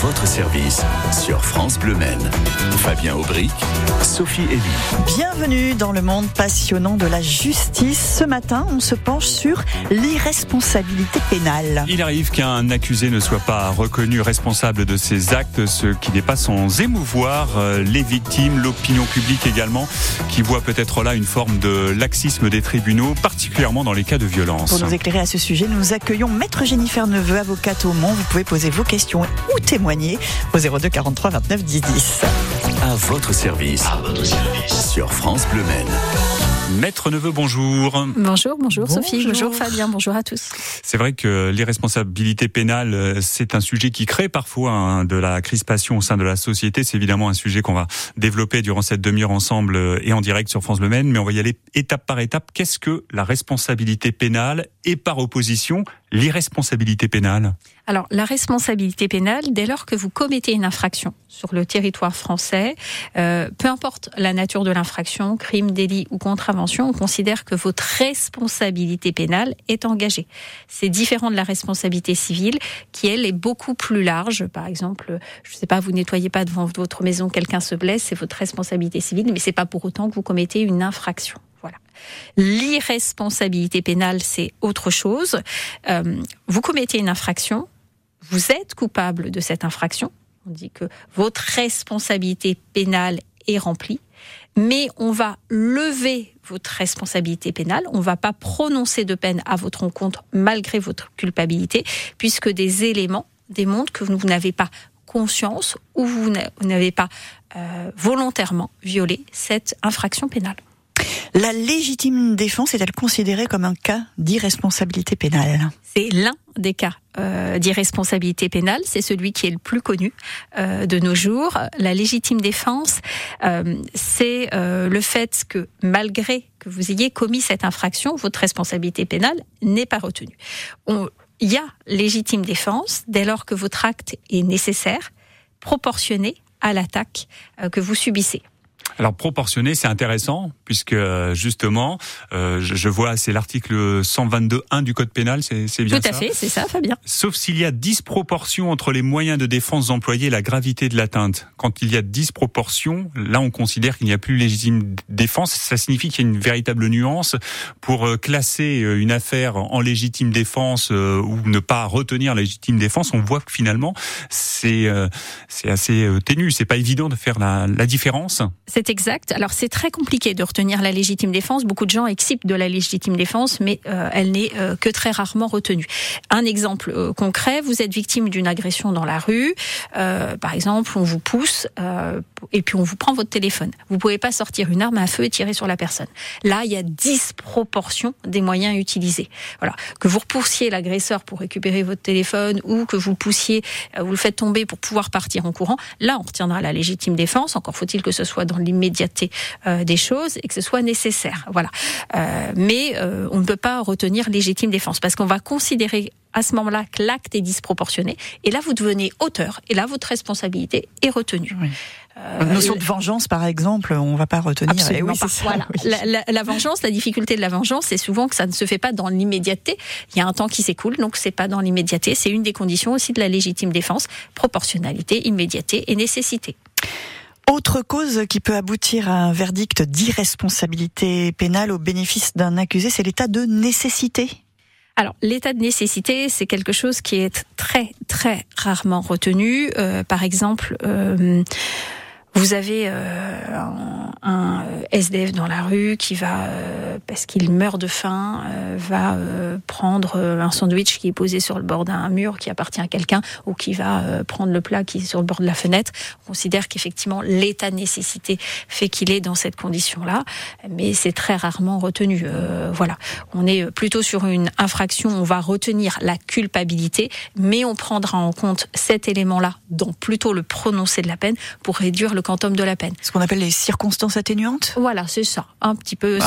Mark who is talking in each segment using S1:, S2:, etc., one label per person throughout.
S1: votre service sur France Bleu Maine. Fabien Aubric, Sophie Elie.
S2: Bienvenue dans le monde passionnant de la justice. Ce matin, on se penche sur l'irresponsabilité pénale.
S3: Il arrive qu'un accusé ne soit pas reconnu responsable de ses actes, ce qui n'est pas sans émouvoir euh, les victimes, l'opinion publique également, qui voit peut-être là une forme de laxisme des tribunaux, particulièrement dans les cas de violence.
S2: Pour nous éclairer à ce sujet, nous accueillons Maître Jennifer Neveu, avocate au Mans. Vous pouvez poser vos questions ou témoigner au 02 43 29 10 10.
S1: À votre service. À votre service. Sur France Bleu Maine.
S3: Maître Neveu, bonjour.
S4: Bonjour, bonjour, Sophie, bonjour Fabien, bonjour à tous.
S3: C'est vrai que l'irresponsabilité pénale, euh, c'est un sujet qui crée parfois hein, de la crispation au sein de la société. C'est évidemment un sujet qu'on va développer durant cette demi-heure ensemble euh, et en direct sur France Le Maine, mais on va y aller étape par étape. Qu'est-ce que la responsabilité pénale et par opposition l'irresponsabilité pénale?
S4: Alors, la responsabilité pénale, dès lors que vous commettez une infraction sur le territoire français, euh, peu importe la nature de l'infraction, crime, délit ou contravention, on considère que votre responsabilité pénale est engagée. C'est différent de la responsabilité civile, qui elle est beaucoup plus large. Par exemple, je ne sais pas, vous nettoyez pas devant votre maison, quelqu'un se blesse, c'est votre responsabilité civile, mais c'est pas pour autant que vous commettez une infraction. Voilà. L'irresponsabilité pénale, c'est autre chose. Euh, vous commettez une infraction, vous êtes coupable de cette infraction. On dit que votre responsabilité pénale est remplie, mais on va lever votre responsabilité pénale. On ne va pas prononcer de peine à votre encontre malgré votre culpabilité, puisque des éléments démontrent que vous n'avez pas conscience ou vous n'avez pas euh, volontairement violé cette infraction pénale.
S2: La légitime défense est-elle considérée comme un cas d'irresponsabilité pénale
S4: C'est l'un des cas euh, d'irresponsabilité pénale, c'est celui qui est le plus connu euh, de nos jours. La légitime défense, euh, c'est le fait que malgré que vous ayez commis cette infraction, votre responsabilité pénale n'est pas retenue. Il y a légitime défense dès lors que votre acte est nécessaire, proportionné à l'attaque que vous subissez.
S3: Alors proportionné, c'est intéressant puisque justement, euh, je, vois, c'est l'article 122.1 du code pénal, c'est bien
S4: ça. Tout à fait, c'est ça, Fabien.
S3: Sauf s'il y a disproportion entre les moyens de défense employés et la gravité de l'atteinte. Quand il y a disproportion, là, on considère qu'il n'y a plus légitime défense. Ça signifie qu'il y a une véritable nuance pour euh, classer euh, une affaire en légitime défense ou ne pas retenir la légitime défense. On voit que finalement, c'est c'est assez ténu. C'est pas évident de faire la, la différence.
S4: C'est exact. Alors c'est très compliqué de retenir la légitime défense. Beaucoup de gens excipent de la légitime défense, mais euh, elle n'est euh, que très rarement retenue. Un exemple euh, concret, vous êtes victime d'une agression dans la rue. par exemple, on vous pousse et puis on vous prend votre téléphone. Vous pouvez pas sortir une arme à feu et tirer sur la personne. Là, il y a disproportion des moyens utilisés. Voilà, que vous repoussiez l'agresseur pour récupérer votre téléphone ou que vous le poussiez, vous le faites tomber pour pouvoir partir en courant. Là, on retiendra la légitime défense. Encore faut-il que ce soit dans l'immédiateté euh, des choses et que ce soit nécessaire. Voilà. Euh, mais euh, on ne peut pas retenir légitime défense parce qu'on va considérer à ce moment-là que l'acte est disproportionné et là vous devenez auteur et là votre responsabilité est retenue.
S2: Oui. Euh, notion de vengeance, par exemple, on va pas retenir.
S4: Absolument pas. Voilà. La, la, la, vengeance, la difficulté de la vengeance, c'est souvent que ça ne se fait pas dans l'immédiateté. Il y a un temps qui s'écoule, donc c'est pas dans l'immédiateté. C'est une des conditions aussi de la légitime défense proportionnalité, immédiateté et nécessité.
S2: Autre cause qui peut aboutir à un verdict d'irresponsabilité pénale au bénéfice d'un accusé, c'est l'état de nécessité.
S4: Alors, l'état de nécessité, c'est quelque chose qui est très, très rarement retenu. Euh, par exemple, euh, vous avez euh, un, SDF dans la rue qui va, parce qu'il meurt de faim, euh, va prendre un sandwich qui est posé sur le bord d'un mur qui appartient à quelqu'un, ou qui va prendre le plat qui est sur le bord de la fenêtre. On considère qu'effectivement l'état de nécessité fait qu'il est dans cette condition-là, mais c'est très rarement retenu. voilà, on est plutôt sur une infraction. On va retenir la culpabilité, mais on prendra en compte cet élément-là, donc plutôt le prononcé de la peine, pour réduire le le quantum de la peine.
S2: Ce qu'on appelle les circonstances atténuantes?
S4: Voilà, c'est ça, un petit peu.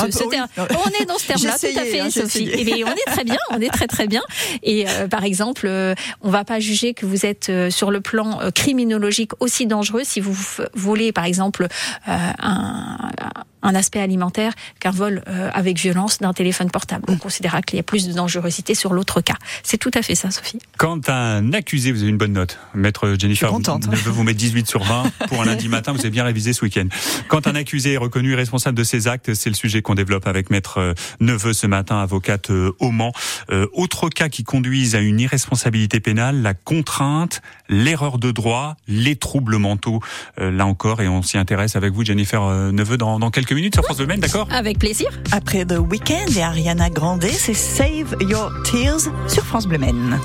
S4: On est dans ce terme-là, tout à fait, hein, Sophie. Et eh on est très bien, on est très très bien. Et euh, par exemple, euh, on va pas juger que vous êtes euh, sur le plan criminologique aussi dangereux si vous voulez, par exemple, un un aspect alimentaire qu'un vol euh, avec violence d'un téléphone portable. On considérera qu'il y a plus de dangerosité sur l'autre cas. C'est tout à fait ça, Sophie.
S3: Quand un accusé, vous avez une bonne note, maître Jennifer,
S5: contente.
S3: je veux vous mettre 18 sur 20 pour un lundi matin, vous avez bien révisé ce week-end. Quand un accusé est reconnu responsable de ses actes, c'est le sujet qu'on développe avec maître euh, Neveu ce matin, avocate euh, au Mans. Euh, autre cas qui conduisent à une irresponsabilité pénale, la contrainte, l'erreur de droit, les troubles mentaux. Euh, là encore, et on s'y intéresse avec vous, Jennifer euh, Neveu, dans, dans quelques minutes sur France Bleu Maine, d'accord
S4: Avec plaisir.
S5: Après The Weeknd et Ariana Grande, c'est Save Your Tears sur France Bleu Maine.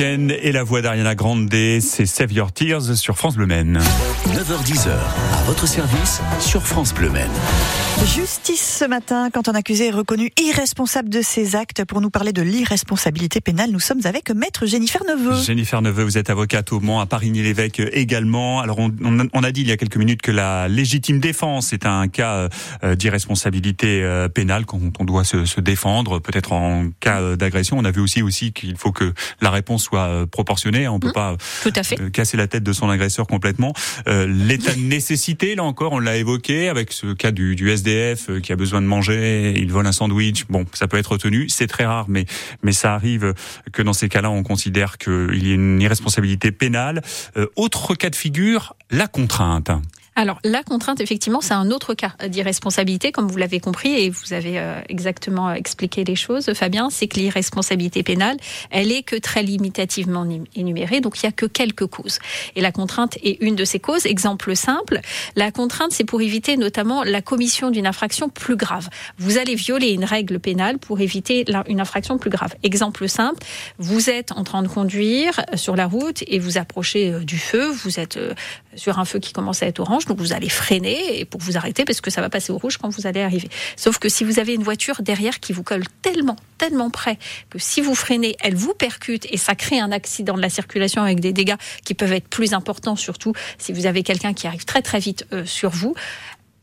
S3: Et la voix d'Ariana Grande, c'est Save Your Tears sur France Bleu Maine.
S1: 9h10h, à votre service sur France Bleu Maine.
S5: Justice ce matin, quand un accusé est reconnu irresponsable de ses actes. Pour nous parler de l'irresponsabilité pénale, nous sommes avec Maître Jennifer Neveu.
S3: Jennifer Neveu, vous êtes avocate au Mans, à Parigny-l'Évêque également. Alors, on, on a- on a dit il y a quelques minutes que la légitime défense est un cas euh, d'irresponsabilité euh, pénale quand on doit se, se défendre, peut-être en cas euh, d'agression. On a vu aussi aussi qu'il faut que la réponse soit proportionnée. On peut pas
S4: Tout à fait.
S3: casser la tête de son agresseur complètement. Euh, L'état de nécessité, là encore, on l'a évoqué avec ce cas du, du Euh, qui a besoin de manger, il vole un sandwich. Bon, ça peut être retenu, c'est très rare, mais mais ça arrive que dans ces cas-là, on considère qu'il y a une irresponsabilité pénale. Euh, autre cas de figure, la contrainte.
S4: Alors la contrainte, effectivement, c'est un autre cas d'irresponsabilité, comme vous l'avez compris et vous avez euh, exactement expliqué les choses, Fabien. C'est que l'irresponsabilité pénale, elle est que très limitativement énumérée, donc il y a que quelques causes. Et la contrainte est une de ces causes. Exemple simple, la contrainte, c'est pour éviter notamment la commission d'une infraction plus grave. Vous allez violer une règle pénale pour éviter une infraction plus grave. Exemple simple, vous êtes en train de conduire sur la route et vous approchez euh, du feu, vous êtes euh, sur un feu qui commence à être orange, donc vous allez freiner et pour vous arrêter parce que ça va passer au rouge quand vous allez arriver. Sauf que si vous avez une voiture derrière qui vous colle tellement, tellement près que si vous freinez, elle vous percute et ça crée un accident de la circulation avec des dégâts qui peuvent être plus importants, surtout si vous avez quelqu'un qui arrive très très vite euh, sur vous.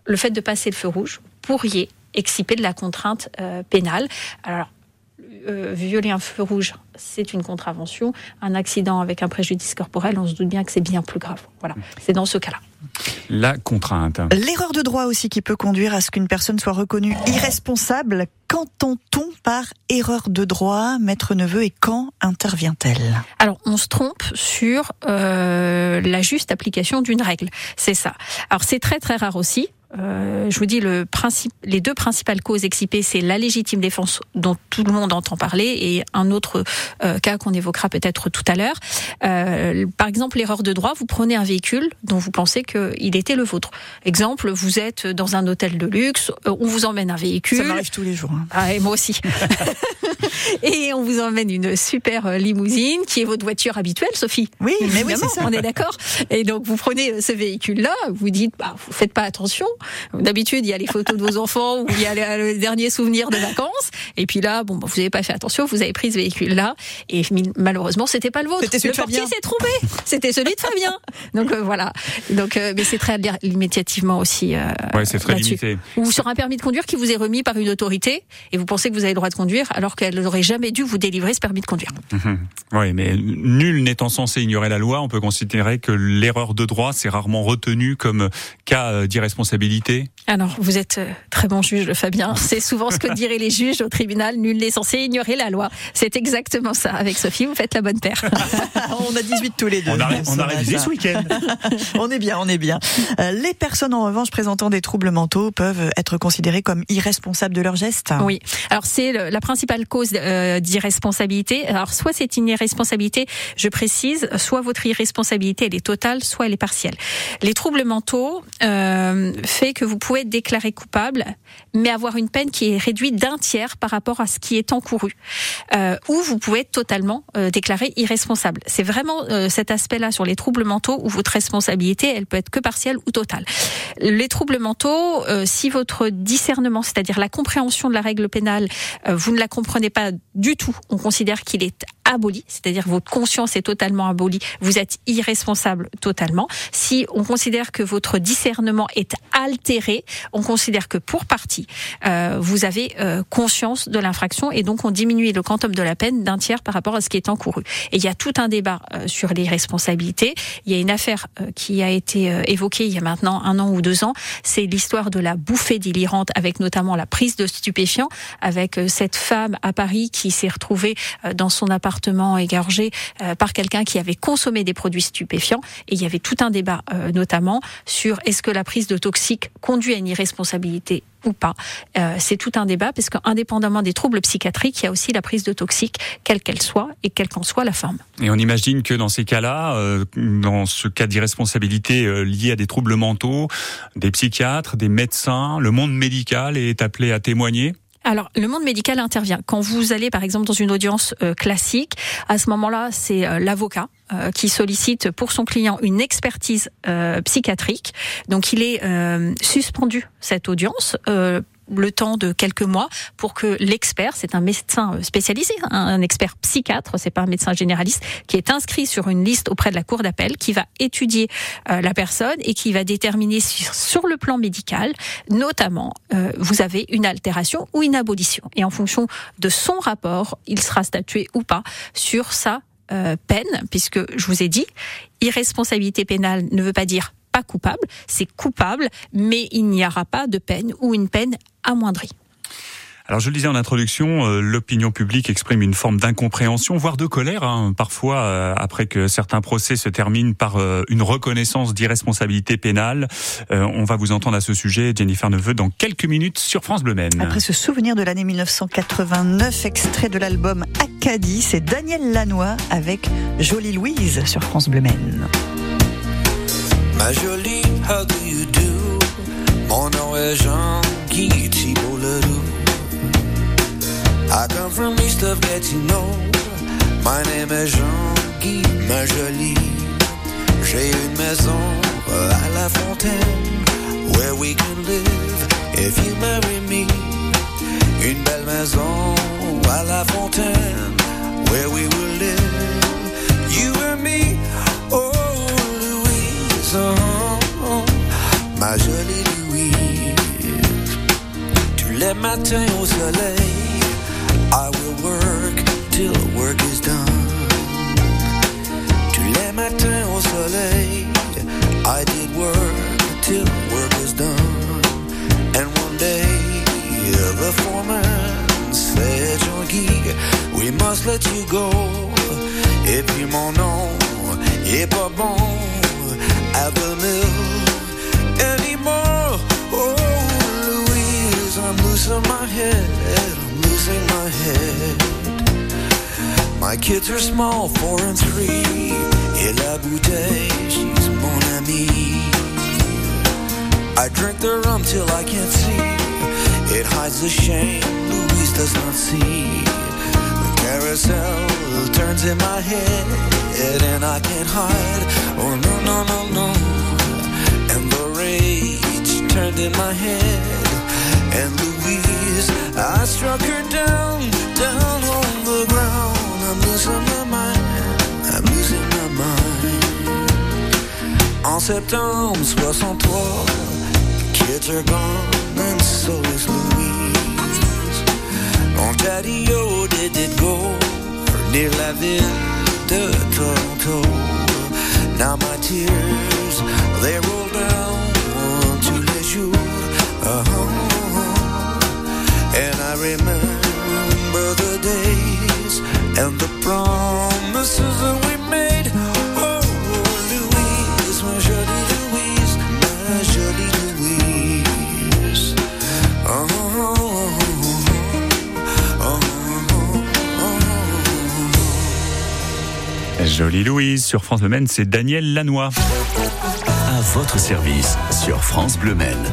S4: Le fait de passer le feu rouge, pourriez exciper de la contrainte euh, pénale. Alors, euh, violer un feu rouge, c'est une contravention. Un accident avec un préjudice corporel, on se doute bien que c'est bien plus grave. Voilà, c'est dans ce cas-là.
S3: La contrainte.
S2: L'erreur de droit aussi qui peut conduire à ce qu'une personne soit reconnue irresponsable. Qu'entend-on par erreur de droit, maître Neveu, et quand intervient-elle?
S4: Alors, on se trompe sur euh, la juste application d'une règle. C'est ça. Alors, c'est très très rare aussi. Euh, je vous dis, le principe, les deux principales causes excipées, c'est la légitime défense dont tout le monde entend parler et un autre euh, cas qu'on évoquera peut-être tout à l'heure. Euh, par exemple, l'erreur de droit, vous prenez un véhicule dont vous pensez qu'il était le vôtre. Exemple, vous êtes dans un hôtel de luxe, euh, on vous emmène un véhicule.
S2: Ça m'arrive tous les jours. hein.
S4: Ah, et moi aussi. et on vous emmène une super euh, limousine qui est votre voiture habituelle, Sophie.
S2: Oui, mais oui, ça.
S4: on est d'accord. Et donc vous prenez ce véhicule-là, vous dites, bah, vous faites pas attention. D'habitude, il y a les photos de vos enfants ou il y a le, le dernier souvenir de vacances. Et puis là, bon, vous n'avez pas fait attention, vous avez pris ce véhicule-là et malheureusement, c'était pas le vôtre. Le portier s'est trompé. C'était celui de Fabien. Donc euh, voilà. Donc, euh, mais c'est très li- immédiatement aussi. euh,
S3: Ouais, c'est très limité.
S4: Ou sur un permis de conduire qui vous est remis par une autorité et vous pensez que vous avez le droit de conduire alors qu'elle n'aurait jamais dû vous délivrer ce permis de conduire.
S3: Oui, mais nul n'étant censé ignorer la loi, on peut considérer que l'erreur de droit, c'est rarement retenu comme cas euh,
S4: Alors, vous êtes euh, très bon juge, Fabien. C'est souvent ce que diraient les juges au tribunal. Nul n'est censé ignorer la loi. C'est exactement ça. Avec Sophie, vous faites la bonne paire.
S2: on a 18 tous les deux.
S3: On a, on a révisé ce week-end.
S2: On est bien, on est bien. Euh, les personnes en revanche présentant des troubles mentaux peuvent être considérées comme irresponsables de leurs gestes.
S4: Oui. Alors c'est la principale cause euh, d'irresponsabilité. Alors soit c'est une irresponsabilité, je précise, soit votre irresponsabilité elle est totale, soit elle est partielle. Les troubles mentaux euh, que vous pouvez être déclaré coupable, mais avoir une peine qui est réduite d'un tiers par rapport à ce qui est encouru, euh, ou vous pouvez être totalement euh, déclaré irresponsable. C'est vraiment euh, cet aspect-là sur les troubles mentaux où votre responsabilité elle peut être que partielle ou totale. Les troubles mentaux, euh, si votre discernement, c'est-à-dire la compréhension de la règle pénale, vous ne la comprenez pas du tout, on considère qu'il est aboli, c'est-à-dire votre conscience est totalement abolie, vous êtes irresponsable totalement. Si on considère que votre discernement est altéré, on considère que pour partie, euh, vous avez euh, conscience de l'infraction et donc on diminue le quantum de la peine d'un tiers par rapport à ce qui est encouru. Et il y a tout un débat euh, sur les responsabilités. Il y a une affaire euh, qui a été euh, évoquée il y a maintenant un an ou deux ans, c'est l'histoire de la bouffée délirante avec notamment la prise de stupéfiants, avec euh, cette femme à Paris qui s'est retrouvée dans son appartement euh, par quelqu'un qui avait consommé des produits stupéfiants. Et il y avait tout un débat euh, notamment sur est-ce que la prise de toxiques conduit à une irresponsabilité ou pas. Euh, c'est tout un débat parce qu'indépendamment des troubles psychiatriques, il y a aussi la prise de toxiques, quelle qu'elle soit et quelle qu'en soit la forme.
S3: Et on imagine que dans ces cas-là, dans ce cas d'irresponsabilité euh, lié à des troubles mentaux, des psychiatres, des médecins, le monde médical est appelé à témoigner.
S4: Alors, le monde médical intervient. Quand vous allez, par exemple, dans une audience euh, classique, à ce moment-là, c'est euh, l'avocat euh, qui sollicite pour son client une expertise euh, psychiatrique. Donc, il est euh, suspendu cette audience. Le temps de quelques mois pour que l'expert, c'est un médecin euh, spécialisé, un, un expert psychiatre, c'est pas un médecin généraliste, qui est inscrit sur une liste auprès de la cour d'appel, qui va étudier euh, la personne et qui va déterminer sur, sur le plan médical, notamment, euh, vous avez une altération ou une abolition. Et en fonction de son rapport, il sera statué ou pas sur sa peine, puisque je vous ai dit, irresponsabilité pénale ne veut pas dire pas coupable, c'est coupable, mais il n'y aura pas de peine ou une peine amoindrie.
S3: Alors je le disais en introduction, euh, l'opinion publique exprime une forme d'incompréhension, voire de colère, hein, parfois euh, après que certains procès se terminent par euh, une reconnaissance d'irresponsabilité pénale. Euh, on va vous entendre à ce sujet, Jennifer Neveu, dans quelques minutes sur France Bleu Maine.
S2: Après ce souvenir de l'année 1989, extrait de l'album Acadie, c'est Daniel Lanois avec Jolie Louise sur France Bleu Maine.
S6: Ma jolie, how do you do? Mon nom est Jean-Guy Thibault Ledoux. I come from east of Gatineau. My name est Jean-Guy, ma jolie. J'ai une maison à la fontaine where we can live if you marry me. Une belle maison à la fontaine where we will live. Jolie Louise. Tous les matins au soleil, I will work till the work is done. Tous les matins au soleil, I did work till work was done. And one day, the foreman said, Jean-Guy, we must let you go. Et puis mon nom est pas bon at the anymore. Oh, Louise, I'm losing my head, I'm losing my head. My kids are small, four and three. Et la bouteille, she's mon amie. I drink the rum till I can't see. It hides the shame Louise does not see. The carousel turns in my head, and I can't hide. Oh no no no no. Turned in my head, and Louise, I struck her down, down on the ground. I'm losing my mind. I'm losing my mind. En septembre 63, kids are gone and so is Louise. Mon daddy oh did it go near la ville de Toronto. Now my tears
S3: sur France Le Maine, c'est Daniel Lannoy.
S1: À votre service sur France Bleu Maine.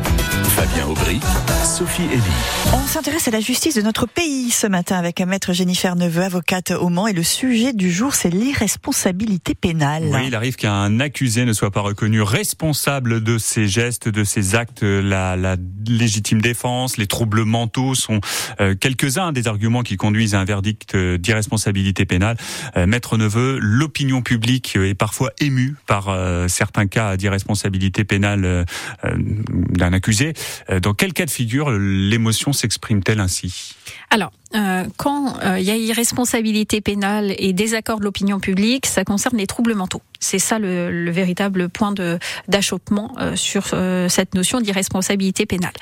S1: Fabien Aubry, Sophie Elie.
S2: On s'intéresse à la justice de notre pays ce matin avec maître Jennifer Neveu, avocate au Mans. Et le sujet du jour, c'est l'irresponsabilité pénale.
S3: Oui, il arrive qu'un accusé ne soit pas reconnu responsable de ses gestes, de ses actes. La, la légitime défense, les troubles mentaux sont euh, quelques-uns des arguments qui conduisent à un verdict euh, d'irresponsabilité pénale. Euh, Maître Neveu, l'opinion publique est parfois émue par euh, certains cas d'irresponsabilité pénale d'un accusé. Euh, Dans quel cas de figure l'émotion s'exprime-t-elle ainsi?
S4: Euh, quand euh, il y a irresponsabilité pénale et désaccord de l'opinion publique, ça concerne les troubles mentaux. C'est ça le, le véritable point de d'achoppement euh, sur euh, cette notion d'irresponsabilité pénale.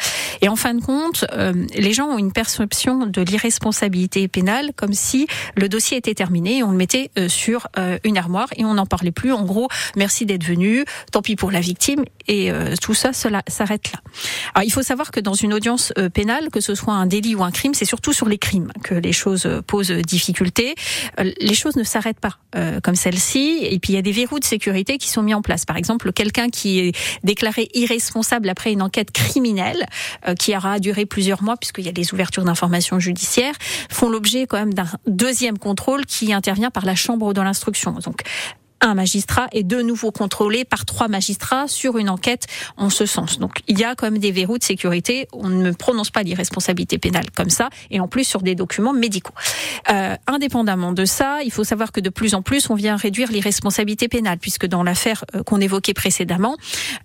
S4: Et en fin de compte, euh, les gens ont une perception de l'irresponsabilité pénale comme si le dossier était terminé et on le mettait euh, sur euh, une armoire et on n'en parlait plus. En gros, merci d'être venu, tant pis pour la victime et euh, tout ça cela s'arrête là. Alors, il faut savoir que dans une audience euh, pénale, que ce soit un délit ou un crime, c'est surtout sur les crimes que les choses posent difficulté. Euh, Les choses ne s'arrêtent pas euh, comme celle-ci. Et puis il y a des verrous de sécurité qui sont mis en place. Par exemple, quelqu'un qui est déclaré irresponsable après une enquête criminelle euh, qui aura duré plusieurs mois, puisqu'il y a des ouvertures d'informations judiciaires, font l'objet quand même d'un deuxième contrôle qui intervient par la chambre de l'instruction. Donc un magistrat est de nouveau contrôlé par trois magistrats sur une enquête en ce sens. Donc il y a quand même des verrous de sécurité. On ne prononce pas l'irresponsabilité pénale comme ça, et en plus sur des documents médicaux. Euh, indépendamment de ça, il faut savoir que de plus en plus, on vient réduire l'irresponsabilité pénale, puisque dans l'affaire euh, qu'on évoquait précédemment,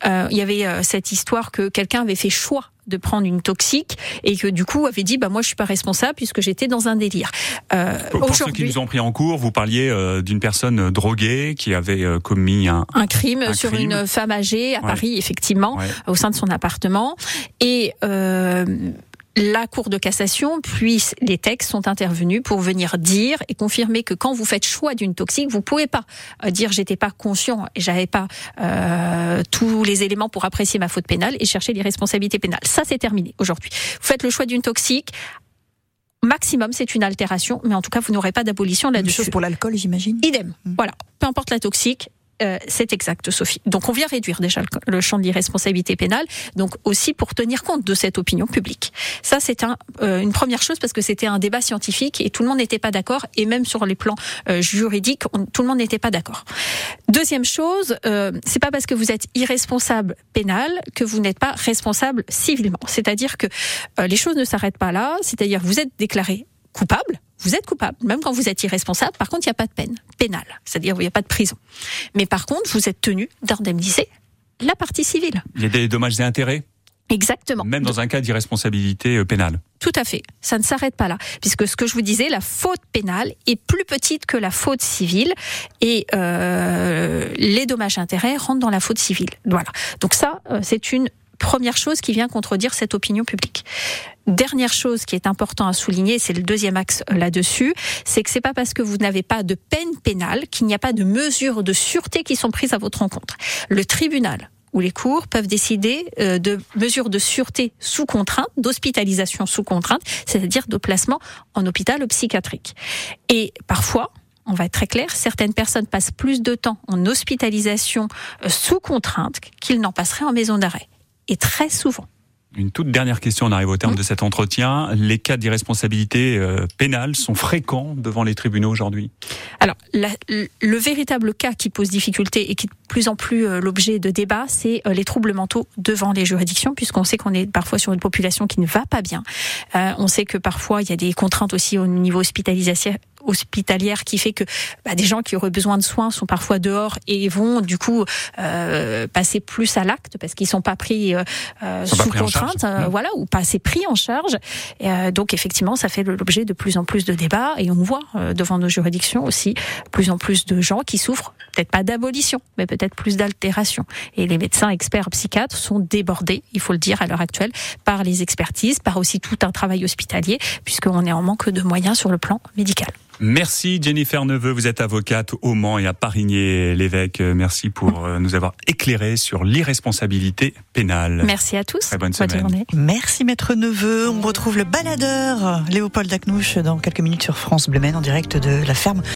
S4: euh, il y avait euh, cette histoire que quelqu'un avait fait choix de prendre une toxique et que du coup avait dit bah moi je suis pas responsable puisque j'étais dans un délire. Euh,
S3: Pour ceux qui nous ont pris en cours, vous parliez euh, d'une personne euh, droguée qui avait euh, commis un...
S4: un crime
S3: Un
S4: sur
S3: crime.
S4: une femme âgée à
S3: Ouais.
S4: Paris, effectivement,
S3: Ouais.
S4: au sein de son appartement. Et la Cour de cassation, puis les textes sont intervenus pour venir dire et confirmer que quand vous faites choix d'une toxique, vous pouvez pas euh, dire j'étais pas conscient et j'avais pas euh, tous les éléments pour apprécier ma faute pénale et chercher l'irresponsabilité pénale. Ça, c'est terminé aujourd'hui. Vous faites le choix d'une toxique. Maximum, c'est une altération, mais en tout cas, vous n'aurez pas d'abolition
S2: Même
S4: là-dessus.
S2: chose pour l'alcool, j'imagine.
S4: Idem. Voilà. Peu importe la toxique, euh, c'est exact, Sophie. Donc on vient réduire déjà le, champ de l'irresponsabilité pénale, donc aussi pour tenir compte de cette opinion publique. Ça, c'est un, euh, une première chose parce que c'était un débat scientifique et tout le monde n'était pas d'accord, et même sur les plans euh, juridiques, tout le monde n'était pas d'accord. Deuxième chose, euh, c'est pas parce que vous êtes irresponsable pénal que vous n'êtes pas responsable civilement. C'est-à-dire que euh, les choses ne s'arrêtent pas là. C'est-à-dire vous êtes déclaré coupable, vous êtes coupable, même quand vous êtes irresponsable. Par contre, il n'y a pas de peine pénale, c'est-à-dire il n'y a pas de prison. Mais par contre, vous êtes tenu d'indemniser la partie civile.
S3: Il y a des dommages et intérêts,
S4: Exactement.
S3: même dans un cas d'irresponsabilité euh, pénale.
S4: Tout à fait. Ça ne s'arrête pas là. Puisque ce que je vous disais, la faute pénale est plus petite que la faute civile et euh, les dommages et intérêts rentrent dans la faute civile. Voilà. Donc ça, euh, c'est une première chose qui vient contredire cette opinion publique. Dernière chose qui est important à souligner, c'est le deuxième axe euh, là-dessus, c'est que c'est pas parce que vous n'avez pas de peine pénale qu'il n'y a pas de mesures de sûreté qui sont prises à votre rencontre. Le tribunal ou les cours peuvent décider euh, de mesures de sûreté sous contrainte, d'hospitalisation sous contrainte, c'est-à-dire de placement en hôpital psychiatrique. Et parfois, on va être très clair, certaines personnes passent plus de temps en hospitalisation euh, sous contrainte qu'ils n'en passeraient en maison d'arrêt. Et très souvent.
S3: Une toute dernière question, on arrive au terme de cet entretien. Les cas d'irresponsabilité euh, pénale sont fréquents devant les tribunaux aujourd'hui?
S4: Alors, la- le, le véritable cas qui pose difficulté et qui est de plus en plus euh, l'objet de débat, c'est euh, les troubles mentaux devant les juridictions, puisqu'on sait qu'on est parfois sur une population qui ne va pas bien. On sait que parfois il y a des contraintes aussi au niveau hospitalisation hospitalière qui fait que bah, des gens qui auraient besoin de soins sont parfois dehors et vont du coup euh, passer plus à l'acte parce qu'ils sont pas pris euh, euh,
S3: pas
S4: sous
S3: pris
S4: contrainte, euh, voilà, ou pas assez pris en charge. Et, euh, donc effectivement, ça fait l'objet de plus en plus de débats et on voit euh, devant nos juridictions aussi plus en plus de gens qui souffrent peut-être pas d'abolition, mais peut-être plus d'altération. Et les médecins experts psychiatres sont débordés, il faut le dire à l'heure actuelle, par les expertises, par aussi tout un travail hospitalier, puisqu'on est en manque de moyens sur le plan médical.
S3: Merci Jennifer Neveu, vous êtes avocate au Mans et à Parigné-l'Évêque. Euh, Merci pour euh, nous avoir éclairé sur l'irresponsabilité pénale.
S4: Merci à tous.
S3: Très bonne semaine.
S4: journée.
S2: Merci Maître Neveu. On retrouve le baladeur Léopold Acnouche dans quelques minutes sur France Bleu Maine en direct de la ferme